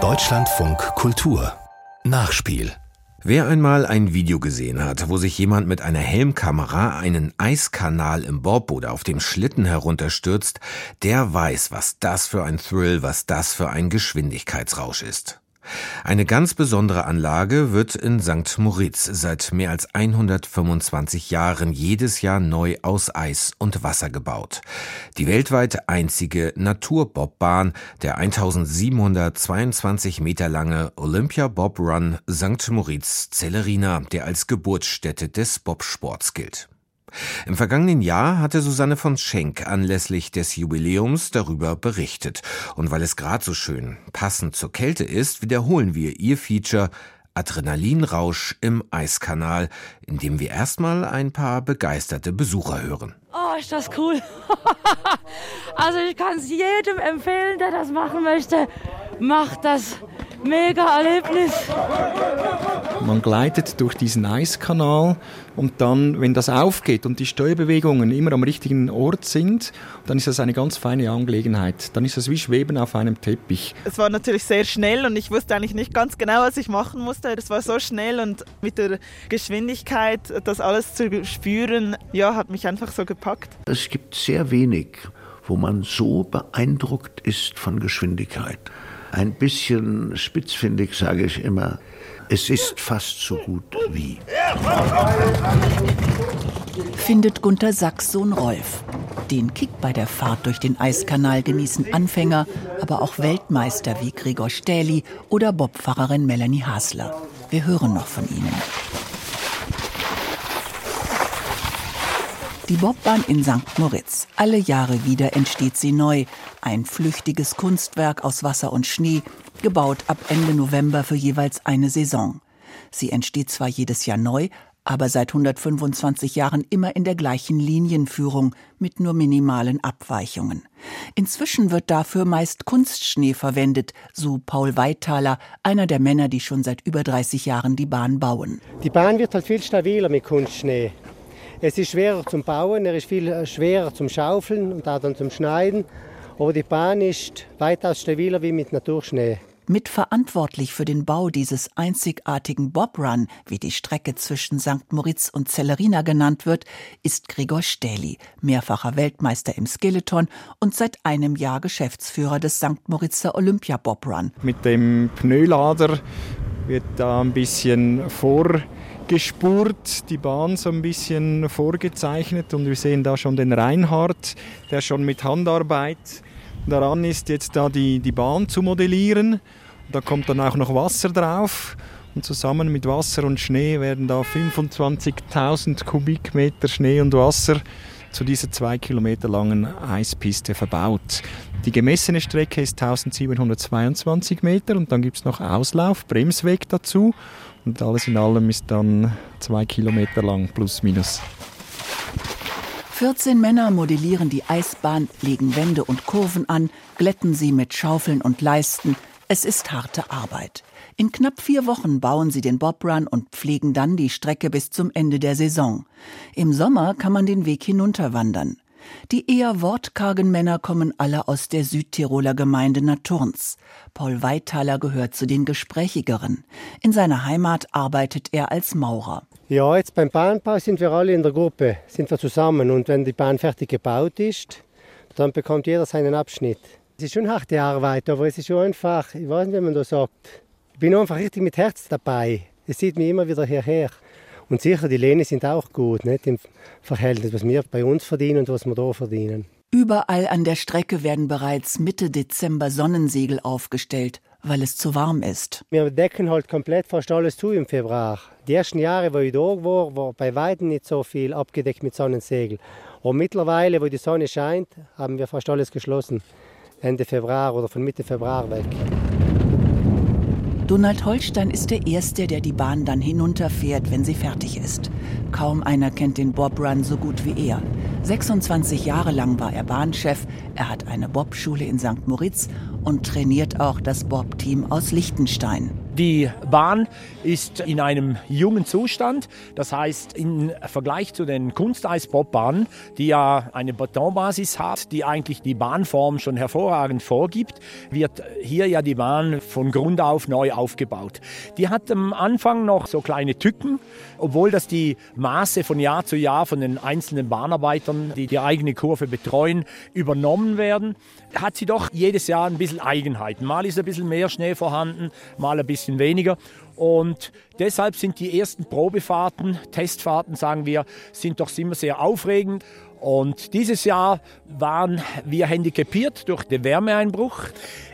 Deutschlandfunk Kultur Nachspiel Wer einmal ein Video gesehen hat, wo sich jemand mit einer Helmkamera einen Eiskanal im Bob oder auf dem Schlitten herunterstürzt, der weiß, was das für ein Thrill, was das für ein Geschwindigkeitsrausch ist. Eine ganz besondere Anlage wird in St. Moritz seit mehr als 125 Jahren jedes Jahr neu aus Eis und Wasser gebaut. Die weltweit einzige Naturbobbahn, der 1722 Meter lange Olympia Bob Run St. Moritz Celerina, der als Geburtsstätte des Bobsports gilt. Im vergangenen Jahr hatte Susanne von Schenk anlässlich des Jubiläums darüber berichtet. Und weil es gerade so schön passend zur Kälte ist, wiederholen wir ihr Feature Adrenalinrausch im Eiskanal, in dem wir erstmal ein paar begeisterte Besucher hören. Oh, ist das cool. also ich kann es jedem empfehlen, der das machen möchte. Macht das mega Erlebnis. Man gleitet durch diesen Eiskanal und dann, wenn das aufgeht und die Steuerbewegungen immer am richtigen Ort sind, dann ist das eine ganz feine Angelegenheit. Dann ist das wie Schweben auf einem Teppich. Es war natürlich sehr schnell und ich wusste eigentlich nicht ganz genau, was ich machen musste. Das war so schnell und mit der Geschwindigkeit, das alles zu spüren, ja, hat mich einfach so gepackt. Es gibt sehr wenig, wo man so beeindruckt ist von Geschwindigkeit ein bisschen spitzfindig, sage ich immer. Es ist fast so gut wie. Findet Gunter Sachs Sohn Rolf. Den Kick bei der Fahrt durch den Eiskanal genießen Anfänger, aber auch Weltmeister wie Gregor Stähli oder Bobfahrerin Melanie Hasler. Wir hören noch von ihnen. Die Bobbahn in St. Moritz. Alle Jahre wieder entsteht sie neu. Ein flüchtiges Kunstwerk aus Wasser und Schnee, gebaut ab Ende November für jeweils eine Saison. Sie entsteht zwar jedes Jahr neu, aber seit 125 Jahren immer in der gleichen Linienführung mit nur minimalen Abweichungen. Inzwischen wird dafür meist Kunstschnee verwendet, so Paul Weithaler, einer der Männer, die schon seit über 30 Jahren die Bahn bauen. Die Bahn wird halt viel stabiler mit Kunstschnee. Es ist schwerer zum Bauen, er ist viel äh, schwerer zum Schaufeln und auch dann zum Schneiden. Aber die Bahn ist weitaus stabiler wie mit Naturschnee. Mitverantwortlich für den Bau dieses einzigartigen Bob Run, wie die Strecke zwischen St. Moritz und Zellerina genannt wird, ist Gregor Stähli, mehrfacher Weltmeister im Skeleton und seit einem Jahr Geschäftsführer des St. Moritzer Olympia Bob Run. Mit dem Pneulader wird da ein bisschen vor gespurt, die Bahn so ein bisschen vorgezeichnet und wir sehen da schon den Reinhard, der schon mit Handarbeit daran ist, jetzt da die, die Bahn zu modellieren. Da kommt dann auch noch Wasser drauf und zusammen mit Wasser und Schnee werden da 25.000 Kubikmeter Schnee und Wasser zu dieser zwei Kilometer langen Eispiste verbaut. Die gemessene Strecke ist 1722 Meter und dann gibt es noch Auslauf, Bremsweg dazu und alles in allem ist dann zwei Kilometer lang, plus minus. 14 Männer modellieren die Eisbahn, legen Wände und Kurven an, glätten sie mit Schaufeln und Leisten. Es ist harte Arbeit. In knapp vier Wochen bauen sie den Bobrun und pflegen dann die Strecke bis zum Ende der Saison. Im Sommer kann man den Weg hinunterwandern. Die eher wortkargen Männer kommen alle aus der Südtiroler Gemeinde Naturns. Paul Weithaler gehört zu den Gesprächigeren. In seiner Heimat arbeitet er als Maurer. Ja, jetzt beim Bahnbau sind wir alle in der Gruppe, sind wir zusammen. Und wenn die Bahn fertig gebaut ist, dann bekommt jeder seinen Abschnitt. Es ist schon harte Arbeit, aber es ist schon einfach, ich weiß nicht, wie man das sagt. Ich bin einfach richtig mit Herz dabei. Es sieht mich immer wieder hierher. Und sicher, die Löhne sind auch gut, nicht im Verhältnis, was wir bei uns verdienen und was wir da verdienen. Überall an der Strecke werden bereits Mitte Dezember Sonnensegel aufgestellt, weil es zu warm ist. Wir decken halt komplett fast alles zu im Februar. Die ersten Jahre, wo ich da war, war bei weitem nicht so viel abgedeckt mit Sonnensegel. Und mittlerweile, wo die Sonne scheint, haben wir fast alles geschlossen. Ende Februar oder von Mitte Februar weg. Donald Holstein ist der Erste, der die Bahn dann hinunterfährt, wenn sie fertig ist. Kaum einer kennt den Bob Run so gut wie er. 26 Jahre lang war er Bahnchef, er hat eine Bobschule in St. Moritz und trainiert auch das Bob-Team aus Liechtenstein. Die Bahn ist in einem jungen Zustand. Das heißt, im Vergleich zu den Kunsteisbobbahnen, die ja eine Betonbasis hat, die eigentlich die Bahnform schon hervorragend vorgibt, wird hier ja die Bahn von Grund auf neu aufgebaut. Die hat am Anfang noch so kleine Tücken, obwohl das die Maße von Jahr zu Jahr von den einzelnen Bahnarbeitern, die die eigene Kurve betreuen, übernommen werden, hat sie doch jedes Jahr ein bisschen Eigenheiten. Mal ist ein bisschen mehr Schnee vorhanden, mal ein bisschen bisschen weniger. Und deshalb sind die ersten Probefahrten, Testfahrten, sagen wir, sind doch immer sehr aufregend. Und dieses Jahr waren wir handicapiert durch den Wärmeeinbruch.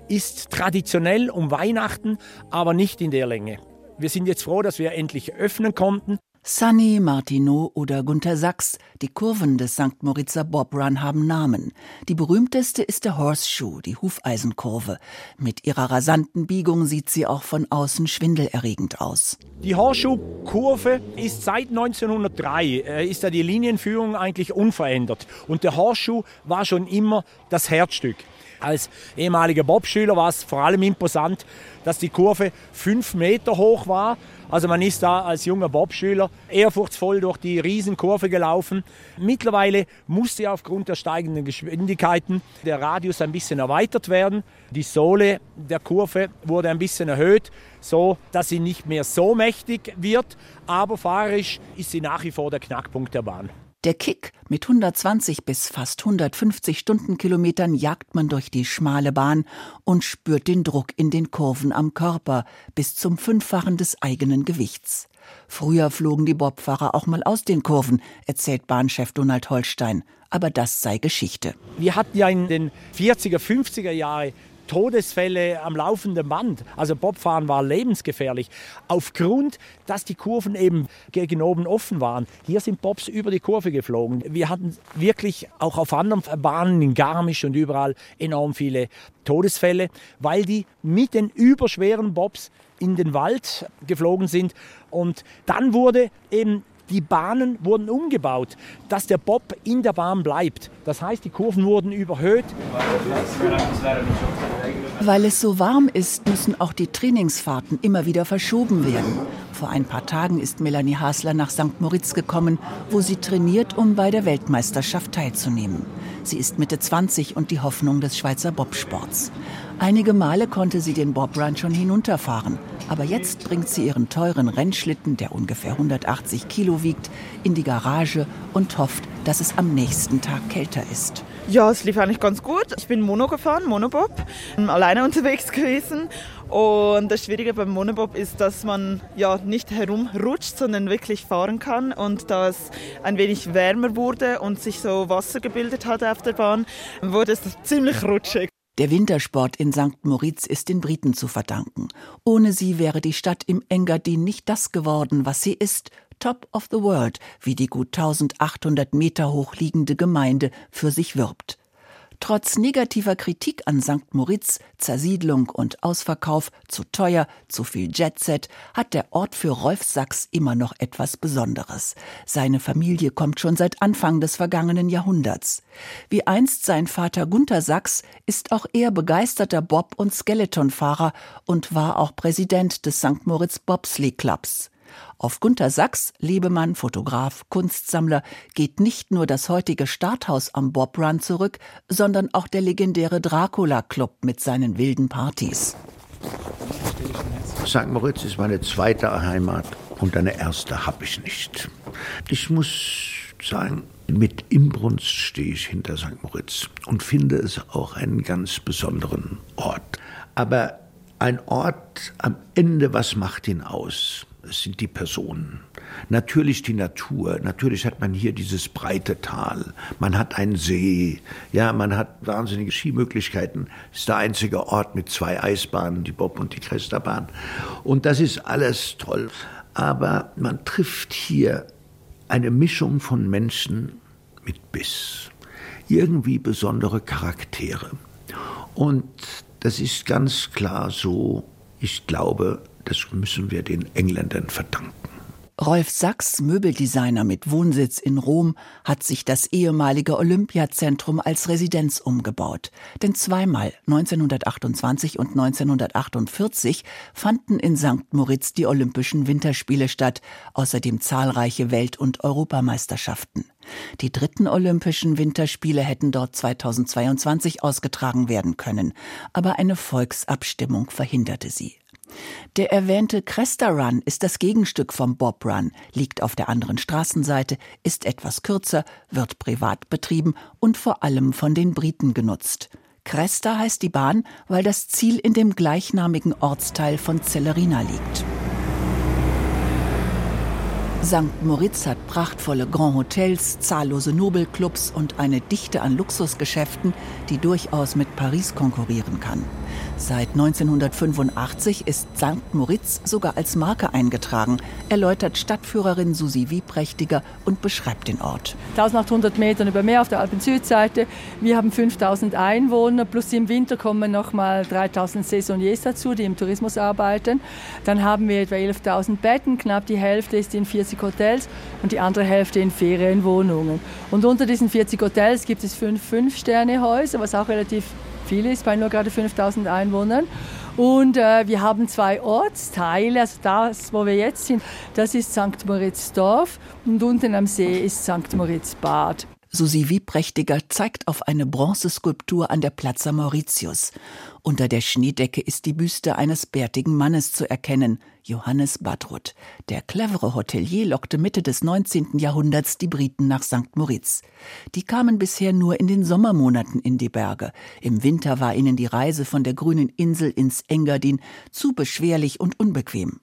Ist traditionell um Weihnachten, aber nicht in der Länge. Wir sind jetzt froh, dass wir endlich öffnen konnten. Sunny, Martineau oder Gunther Sachs, die Kurven des St. Moritzer Bob Run haben Namen. Die berühmteste ist der Horseshoe, die Hufeisenkurve. Mit ihrer rasanten Biegung sieht sie auch von außen schwindelerregend aus. Die Horseshoe-Kurve ist seit 1903, äh, ist da die Linienführung eigentlich unverändert. Und der Horseshoe war schon immer das Herzstück. Als ehemaliger Bobschüler war es vor allem imposant, dass die Kurve fünf Meter hoch war. Also man ist da als junger Bobschüler ehrfurchtsvoll durch die Riesenkurve gelaufen. Mittlerweile musste aufgrund der steigenden Geschwindigkeiten der Radius ein bisschen erweitert werden. Die Sohle der Kurve wurde ein bisschen erhöht, so dass sie nicht mehr so mächtig wird, aber fahrerisch ist sie nach wie vor der Knackpunkt der Bahn. Der Kick mit 120 bis fast 150 Stundenkilometern jagt man durch die schmale Bahn und spürt den Druck in den Kurven am Körper bis zum Fünffachen des eigenen Gewichts. Früher flogen die Bobfahrer auch mal aus den Kurven, erzählt Bahnchef Donald Holstein. Aber das sei Geschichte. Wir hatten ja in den 40er, 50er Jahren Todesfälle am laufenden Band. Also Bobfahren war lebensgefährlich. Aufgrund, dass die Kurven eben gegen oben offen waren. Hier sind Bobs über die Kurve geflogen. Wir hatten wirklich auch auf anderen Bahnen in Garmisch und überall enorm viele Todesfälle, weil die mit den überschweren Bobs in den Wald geflogen sind. Und dann wurde eben die Bahnen wurden umgebaut, dass der Bob in der Bahn bleibt. Das heißt, die Kurven wurden überhöht. Weil es so warm ist, müssen auch die Trainingsfahrten immer wieder verschoben werden. Vor ein paar Tagen ist Melanie Hasler nach St. Moritz gekommen, wo sie trainiert, um bei der Weltmeisterschaft teilzunehmen. Sie ist Mitte 20 und die Hoffnung des Schweizer Bobsports. Einige Male konnte sie den Bobrun schon hinunterfahren. Aber jetzt bringt sie ihren teuren Rennschlitten, der ungefähr 180 Kilo wiegt, in die Garage und hofft, dass es am nächsten Tag kälter ist. Ja, es lief eigentlich ganz gut. Ich bin Mono gefahren, Monobob, alleine unterwegs gewesen. Und das Schwierige beim Monobob ist, dass man ja nicht herumrutscht, sondern wirklich fahren kann. Und da es ein wenig wärmer wurde und sich so Wasser gebildet hat auf der Bahn, wurde es ziemlich rutschig. Der Wintersport in St. Moritz ist den Briten zu verdanken. Ohne sie wäre die Stadt im Engadin nicht das geworden, was sie ist. Top of the World, wie die gut 1800 Meter hoch liegende Gemeinde für sich wirbt. Trotz negativer Kritik an St. Moritz, Zersiedlung und Ausverkauf, zu teuer, zu viel Jetset, hat der Ort für Rolf Sachs immer noch etwas Besonderes. Seine Familie kommt schon seit Anfang des vergangenen Jahrhunderts. Wie einst sein Vater Gunther Sachs ist auch er begeisterter Bob- und Skeletonfahrer und war auch Präsident des St. Moritz Bobsleigh Clubs. Auf Gunter Sachs, Lebemann, Fotograf, Kunstsammler, geht nicht nur das heutige Starthaus am Bob Run zurück, sondern auch der legendäre Dracula Club mit seinen wilden Partys. St. Moritz ist meine zweite Heimat und eine erste habe ich nicht. Ich muss sagen, mit Inbrunst stehe ich hinter St. Moritz und finde es auch einen ganz besonderen Ort. Aber ein Ort am Ende, was macht ihn aus? Es sind die Personen. Natürlich die Natur. Natürlich hat man hier dieses breite Tal. Man hat einen See. Ja, man hat wahnsinnige Skimöglichkeiten. Es ist der einzige Ort mit zwei Eisbahnen, die Bob und die Cresterbahn. Und das ist alles toll. Aber man trifft hier eine Mischung von Menschen mit Biss. Irgendwie besondere Charaktere. Und das ist ganz klar so, ich glaube, das müssen wir den Engländern verdanken. Rolf Sachs, Möbeldesigner mit Wohnsitz in Rom, hat sich das ehemalige Olympiazentrum als Residenz umgebaut. Denn zweimal, 1928 und 1948, fanden in St. Moritz die Olympischen Winterspiele statt, außerdem zahlreiche Welt- und Europameisterschaften. Die dritten Olympischen Winterspiele hätten dort 2022 ausgetragen werden können, aber eine Volksabstimmung verhinderte sie. Der erwähnte Cresta Run ist das Gegenstück vom Bob Run, liegt auf der anderen Straßenseite, ist etwas kürzer, wird privat betrieben und vor allem von den Briten genutzt. Cresta heißt die Bahn, weil das Ziel in dem gleichnamigen Ortsteil von Celerina liegt. St. Moritz hat prachtvolle Grand Hotels, zahllose Nobelclubs und eine Dichte an Luxusgeschäften, die durchaus mit Paris konkurrieren kann. Seit 1985 ist St. Moritz sogar als Marke eingetragen, erläutert Stadtführerin Susi Wieprächtiger und beschreibt den Ort. 1800 Meter über Meer auf der Alpen-Südseite. Wir haben 5000 Einwohner, plus im Winter kommen noch mal 3000 Saisoniers dazu, die im Tourismus arbeiten. Dann haben wir etwa 11.000 Betten, knapp die Hälfte ist in 40 Hotels und die andere Hälfte in Ferienwohnungen. Und unter diesen 40 Hotels gibt es fünf Fünf-Sterne-Häuser, was auch relativ viel ist bei nur gerade 5000 Einwohnern. Und äh, wir haben zwei Ortsteile, also das, wo wir jetzt sind, das ist St. Moritz-Dorf und unten am See ist St. Moritz-Bad. Susi Wieprächtiger zeigt auf eine Bronzeskulptur an der Plaza Mauritius. Unter der Schneedecke ist die Büste eines bärtigen Mannes zu erkennen, Johannes Badrut. Der clevere Hotelier lockte Mitte des 19. Jahrhunderts die Briten nach St. Moritz. Die kamen bisher nur in den Sommermonaten in die Berge. Im Winter war ihnen die Reise von der grünen Insel ins Engadin zu beschwerlich und unbequem.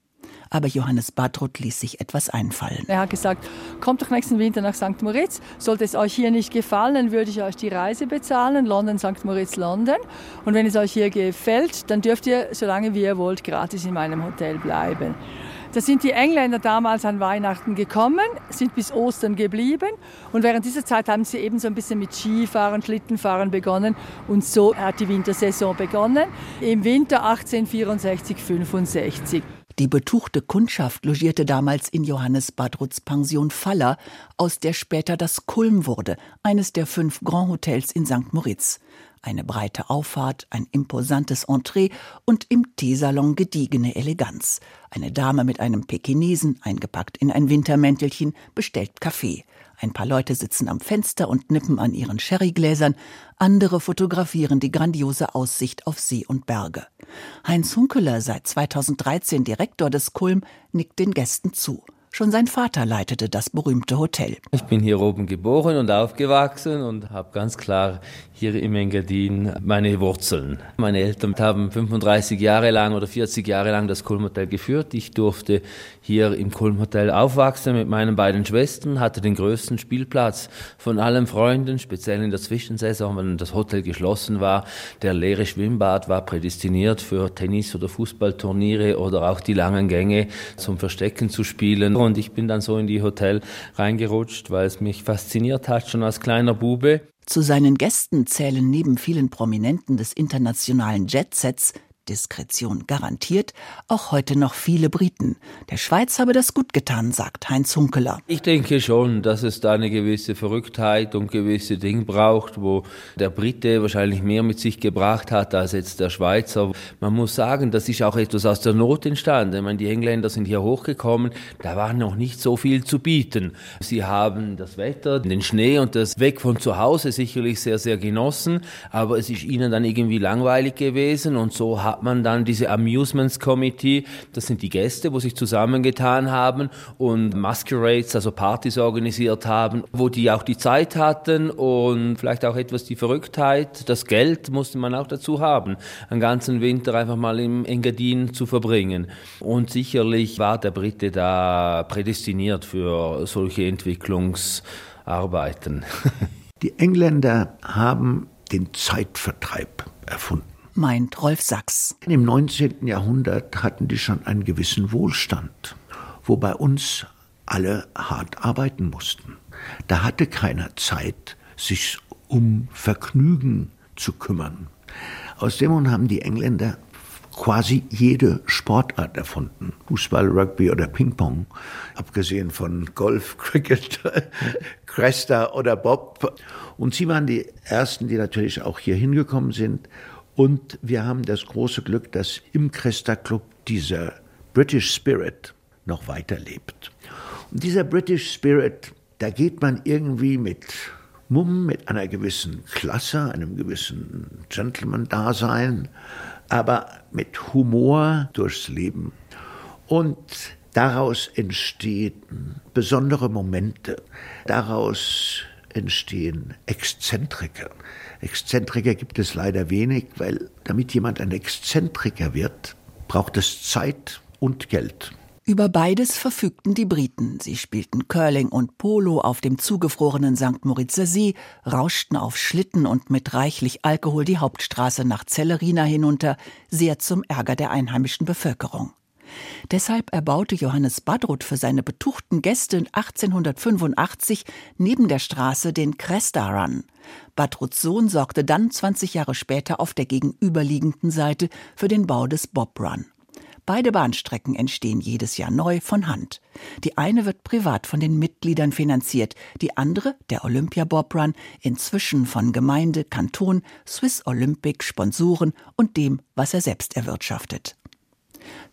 Aber Johannes Badrut ließ sich etwas einfallen. Er hat gesagt, kommt doch nächsten Winter nach St. Moritz. Sollte es euch hier nicht gefallen, dann würde ich euch die Reise bezahlen, London, St. Moritz, London. Und wenn es euch hier gefällt, dann dürft ihr, solange wie ihr wollt, gratis in meinem Hotel bleiben. Da sind die Engländer damals an Weihnachten gekommen, sind bis Ostern geblieben und während dieser Zeit haben sie eben so ein bisschen mit Skifahren, Schlittenfahren begonnen und so hat die Wintersaison begonnen. Im Winter 1864, 65. Die betuchte Kundschaft logierte damals in Johannes Badruts Pension Faller, aus der später das Kulm wurde, eines der fünf Grand Hotels in St. Moritz. Eine breite Auffahrt, ein imposantes Entree und im Teesalon gediegene Eleganz. Eine Dame mit einem Pekinesen, eingepackt in ein Wintermäntelchen, bestellt Kaffee. Ein paar Leute sitzen am Fenster und nippen an ihren Sherrygläsern, andere fotografieren die grandiose Aussicht auf See und Berge. Heinz Hunkeler, seit 2013 Direktor des Kulm, nickt den Gästen zu. Schon sein Vater leitete das berühmte Hotel. Ich bin hier oben geboren und aufgewachsen und habe ganz klar hier im Engadin meine Wurzeln. Meine Eltern haben 35 Jahre lang oder 40 Jahre lang das Kulm Hotel geführt. Ich durfte hier im Kulm Hotel aufwachsen mit meinen beiden Schwestern, hatte den größten Spielplatz von allen Freunden, speziell in der Zwischensaison, wenn das Hotel geschlossen war. Der leere Schwimmbad war prädestiniert für Tennis- oder Fußballturniere oder auch die langen Gänge zum Verstecken zu spielen. Und ich bin dann so in die Hotel reingerutscht, weil es mich fasziniert hat, schon als kleiner Bube. Zu seinen Gästen zählen neben vielen Prominenten des internationalen Jetsets Diskretion garantiert, auch heute noch viele Briten. Der Schweiz habe das gut getan, sagt Heinz Hunkeler. Ich denke schon, dass es da eine gewisse Verrücktheit und gewisse Dinge braucht, wo der Brite wahrscheinlich mehr mit sich gebracht hat als jetzt der Schweizer. Man muss sagen, das ist auch etwas aus der Not entstanden. Ich meine, die Engländer sind hier hochgekommen, da war noch nicht so viel zu bieten. Sie haben das Wetter, den Schnee und das Weg von zu Hause sicherlich sehr, sehr genossen, aber es ist ihnen dann irgendwie langweilig gewesen und so haben man dann diese Amusements Committee, das sind die Gäste, wo sich zusammengetan haben und Masquerades, also Partys organisiert haben, wo die auch die Zeit hatten und vielleicht auch etwas die Verrücktheit, das Geld musste man auch dazu haben, einen ganzen Winter einfach mal im Engadin zu verbringen. Und sicherlich war der Brite da prädestiniert für solche Entwicklungsarbeiten. Die Engländer haben den Zeitvertreib erfunden meint Rolf Sachs. Im 19. Jahrhundert hatten die schon einen gewissen Wohlstand, wo bei uns alle hart arbeiten mussten. Da hatte keiner Zeit, sich um Vergnügen zu kümmern. Aus dem Grund haben die Engländer quasi jede Sportart erfunden. Fußball, Rugby oder Ping-Pong. Abgesehen von Golf, Cricket, Cresta oder Bob. Und sie waren die Ersten, die natürlich auch hier hingekommen sind. Und wir haben das große Glück, dass im Cresta Club dieser British Spirit noch weiterlebt. Und dieser British Spirit, da geht man irgendwie mit Mumm, mit einer gewissen Klasse, einem gewissen Gentleman-Dasein, aber mit Humor durchs Leben. Und daraus entstehen besondere Momente, daraus entstehen Exzentriker. Exzentriker gibt es leider wenig, weil damit jemand ein Exzentriker wird, braucht es Zeit und Geld. Über beides verfügten die Briten. Sie spielten Curling und Polo auf dem zugefrorenen St. Moritzer See, rauschten auf Schlitten und mit reichlich Alkohol die Hauptstraße nach Zellerina hinunter, sehr zum Ärger der einheimischen Bevölkerung. Deshalb erbaute Johannes Badruth für seine betuchten Gäste 1885 neben der Straße den Cresta Run. Badruths Sohn sorgte dann 20 Jahre später auf der gegenüberliegenden Seite für den Bau des Bob Run. Beide Bahnstrecken entstehen jedes Jahr neu von Hand. Die eine wird privat von den Mitgliedern finanziert, die andere, der Olympia Bob Run, inzwischen von Gemeinde, Kanton, Swiss Olympic, Sponsoren und dem, was er selbst erwirtschaftet.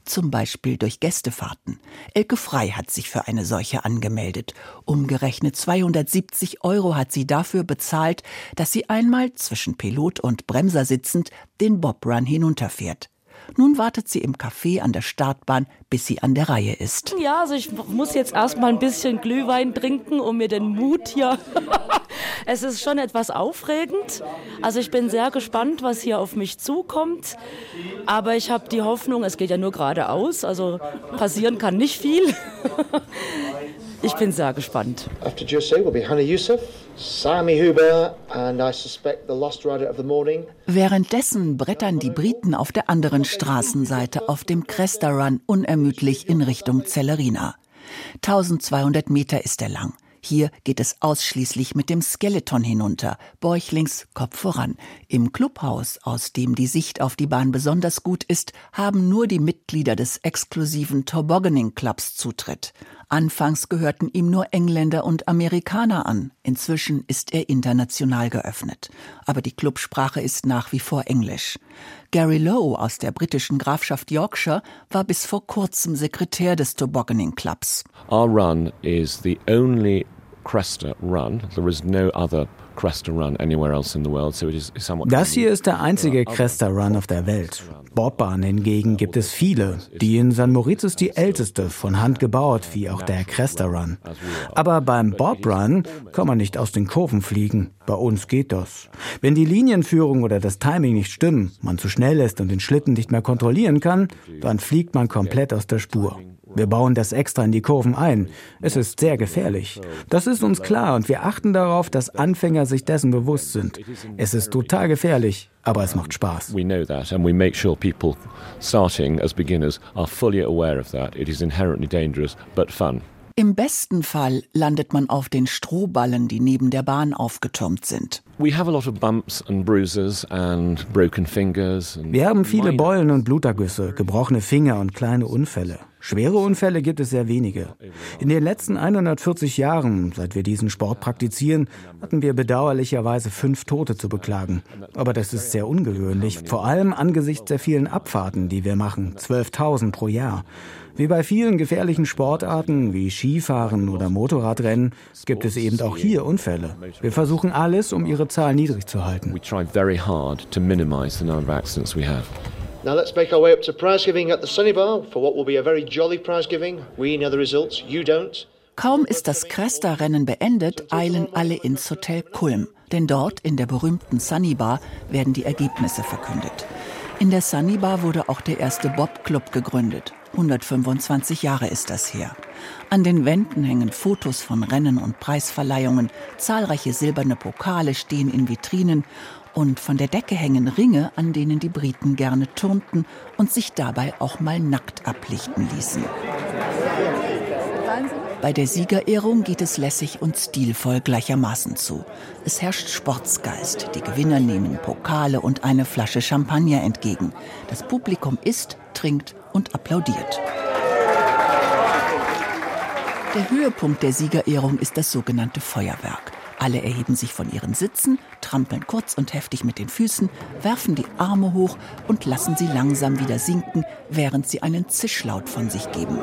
Zum Beispiel durch Gästefahrten. Elke Frei hat sich für eine solche angemeldet. Umgerechnet 270 Euro hat sie dafür bezahlt, dass sie einmal zwischen Pilot und Bremser sitzend den Bob Run hinunterfährt. Nun wartet sie im Café an der Startbahn, bis sie an der Reihe ist. Ja, also ich muss jetzt erstmal ein bisschen Glühwein trinken, um mir den Mut hier. es ist schon etwas aufregend. Also ich bin sehr gespannt, was hier auf mich zukommt. Aber ich habe die Hoffnung, es geht ja nur geradeaus, also passieren kann nicht viel. ich bin sehr gespannt. After Jose will be Hannah Youssef. Sami Huber and I suspect the lost rider of the morning. Währenddessen brettern die Briten auf der anderen Straßenseite auf dem Cresta Run unermüdlich in Richtung Zellerina. 1200 Meter ist er lang. Hier geht es ausschließlich mit dem Skeleton hinunter, bäuchlings, Kopf voran. Im Clubhaus, aus dem die Sicht auf die Bahn besonders gut ist, haben nur die Mitglieder des exklusiven Tobogganing Clubs Zutritt. Anfangs gehörten ihm nur Engländer und Amerikaner an. Inzwischen ist er international geöffnet. Aber die Clubsprache ist nach wie vor Englisch. Gary Lowe aus der britischen Grafschaft Yorkshire war bis vor kurzem Sekretär des Tobogganing Clubs. Our run is the only Cresta run. There is no other das hier ist der einzige Cresta Run auf der Welt. Bobbahn hingegen gibt es viele. Die in San Moritz ist die älteste, von Hand gebaut, wie auch der Cresta Run. Aber beim Bob Run kann man nicht aus den Kurven fliegen. Bei uns geht das. Wenn die Linienführung oder das Timing nicht stimmen, man zu schnell ist und den Schlitten nicht mehr kontrollieren kann, dann fliegt man komplett aus der Spur. Wir bauen das extra in die Kurven ein. Es ist sehr gefährlich. Das ist uns klar und wir achten darauf, dass Anfänger sich dessen bewusst sind. Es ist total gefährlich, aber es macht Spaß. We know that and we make sure people starting as beginners are fully aware of that. It is inherently dangerous but fun. Im besten Fall landet man auf den Strohballen, die neben der Bahn aufgetürmt sind. Wir haben viele Beulen und Blutergüsse, gebrochene Finger und kleine Unfälle. Schwere Unfälle gibt es sehr wenige. In den letzten 140 Jahren, seit wir diesen Sport praktizieren, hatten wir bedauerlicherweise fünf Tote zu beklagen. Aber das ist sehr ungewöhnlich, vor allem angesichts der vielen Abfahrten, die wir machen, 12.000 pro Jahr. Wie bei vielen gefährlichen Sportarten wie Skifahren oder Motorradrennen gibt es eben auch hier Unfälle. Wir versuchen alles, um ihre Zahl niedrig zu halten. Now let's make our way up to prize giving at the Sunny Bar for what will be a very jolly prize giving. We know the results, you don't. Kaum ist das Cresta-Rennen beendet, eilen alle ins Hotel Kulm. Denn dort, in der berühmten Sunny Bar, werden die Ergebnisse verkündet. In der Sunny Bar wurde auch der erste Bob-Club gegründet. 125 Jahre ist das her. An den Wänden hängen Fotos von Rennen und Preisverleihungen, zahlreiche silberne Pokale stehen in Vitrinen und von der Decke hängen Ringe, an denen die Briten gerne turnten und sich dabei auch mal nackt ablichten ließen. Bei der Siegerehrung geht es lässig und stilvoll gleichermaßen zu. Es herrscht Sportsgeist. Die Gewinner nehmen Pokale und eine Flasche Champagner entgegen. Das Publikum isst, trinkt und applaudiert. Der Höhepunkt der Siegerehrung ist das sogenannte Feuerwerk. Alle erheben sich von ihren Sitzen, trampeln kurz und heftig mit den Füßen, werfen die Arme hoch und lassen sie langsam wieder sinken, während sie einen Zischlaut von sich geben.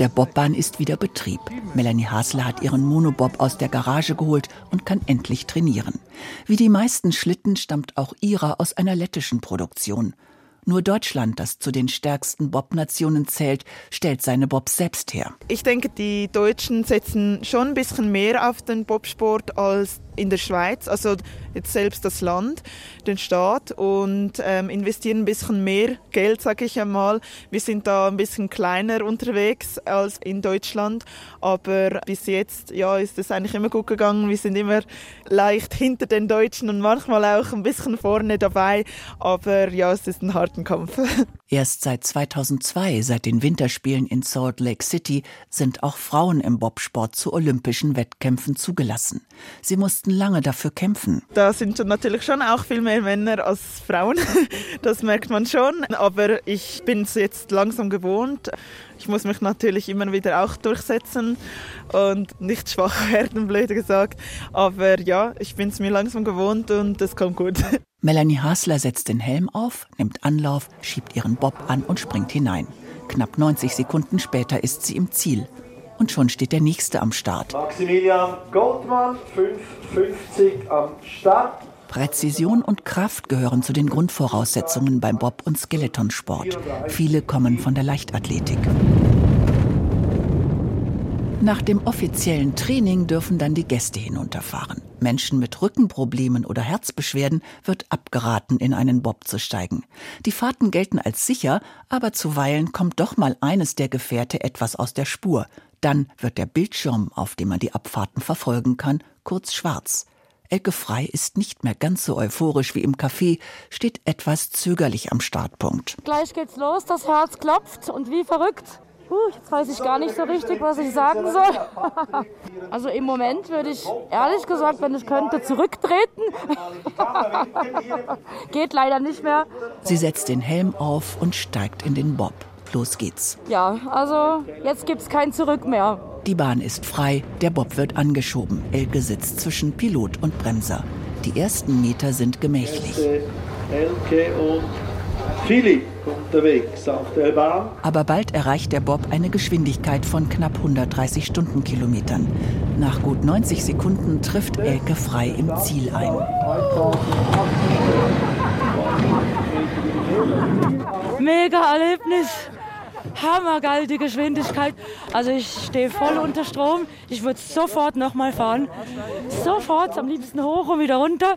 Der Bobbahn ist wieder Betrieb. Melanie Hasler hat ihren Monobob aus der Garage geholt und kann endlich trainieren. Wie die meisten Schlitten stammt auch ihrer aus einer lettischen Produktion. Nur Deutschland, das zu den stärksten Bob-Nationen zählt, stellt seine Bobs selbst her. Ich denke, die Deutschen setzen schon ein bisschen mehr auf den Bobsport als in der Schweiz, also jetzt selbst das Land, den Staat und ähm, investieren ein bisschen mehr Geld, sage ich einmal. Wir sind da ein bisschen kleiner unterwegs als in Deutschland, aber bis jetzt ja, ist es eigentlich immer gut gegangen. Wir sind immer leicht hinter den Deutschen und manchmal auch ein bisschen vorne dabei, aber ja, es ist ein harter Kampf. Erst seit 2002, seit den Winterspielen in Salt Lake City, sind auch Frauen im Bobsport zu olympischen Wettkämpfen zugelassen. Sie mussten lange dafür kämpfen. Da sind natürlich schon auch viel mehr Männer als Frauen. Das merkt man schon. Aber ich bin es jetzt langsam gewohnt. Ich muss mich natürlich immer wieder auch durchsetzen und nicht schwach werden, blöd gesagt. Aber ja, ich bin es mir langsam gewohnt und es kommt gut. Melanie Hasler setzt den Helm auf, nimmt Anlauf, schiebt ihren Bob an und springt hinein. Knapp 90 Sekunden später ist sie im Ziel. Und schon steht der nächste am Start. Maximilian Goldmann, 5,50 am Start. Präzision und Kraft gehören zu den Grundvoraussetzungen beim Bob- und Skeletonsport. Viele kommen von der Leichtathletik. Nach dem offiziellen Training dürfen dann die Gäste hinunterfahren. Menschen mit Rückenproblemen oder Herzbeschwerden wird abgeraten, in einen Bob zu steigen. Die Fahrten gelten als sicher, aber zuweilen kommt doch mal eines der Gefährte etwas aus der Spur. Dann wird der Bildschirm, auf dem man die Abfahrten verfolgen kann, kurz schwarz. Elke Frei ist nicht mehr ganz so euphorisch wie im Café, steht etwas zögerlich am Startpunkt. Gleich geht's los, das Herz klopft und wie verrückt. Uh, jetzt weiß ich gar nicht so richtig, was ich sagen soll. also im Moment würde ich ehrlich gesagt, wenn ich könnte, zurücktreten. Geht leider nicht mehr. Sie setzt den Helm auf und steigt in den Bob. Los geht's. Ja, also jetzt gibt's kein Zurück mehr. Die Bahn ist frei, der Bob wird angeschoben. Elke sitzt zwischen Pilot und Bremser. Die ersten Meter sind gemächlich. Elke und Philipp unterwegs auf der Bahn. Aber bald erreicht der Bob eine Geschwindigkeit von knapp 130 Stundenkilometern. Nach gut 90 Sekunden trifft Elke frei im Ziel ein. Mega Erlebnis. Hammergeil, die Geschwindigkeit. Also ich stehe voll unter Strom. Ich würde sofort nochmal fahren. Sofort, am liebsten hoch und wieder runter.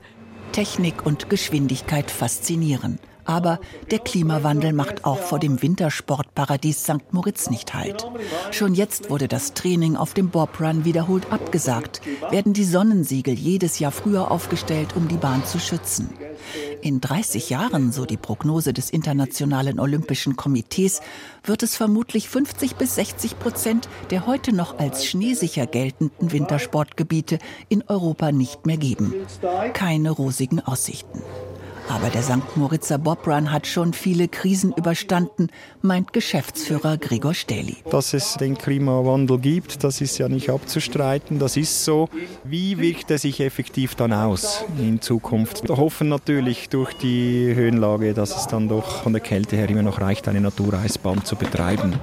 Technik und Geschwindigkeit faszinieren. Aber der Klimawandel macht auch vor dem Wintersportparadies St. Moritz nicht Halt. Schon jetzt wurde das Training auf dem Bob Run wiederholt abgesagt, werden die Sonnensiegel jedes Jahr früher aufgestellt, um die Bahn zu schützen. In 30 Jahren, so die Prognose des Internationalen Olympischen Komitees, wird es vermutlich 50 bis 60 Prozent der heute noch als schneesicher geltenden Wintersportgebiete in Europa nicht mehr geben. Keine rosigen Aussichten. Aber der St. Moritzer Bobrun hat schon viele Krisen überstanden, meint Geschäftsführer Gregor Stähli. Dass es den Klimawandel gibt, das ist ja nicht abzustreiten, das ist so. Wie wirkt er sich effektiv dann aus in Zukunft? Wir hoffen natürlich durch die Höhenlage, dass es dann doch von der Kälte her immer noch reicht, eine Natureisbahn zu betreiben.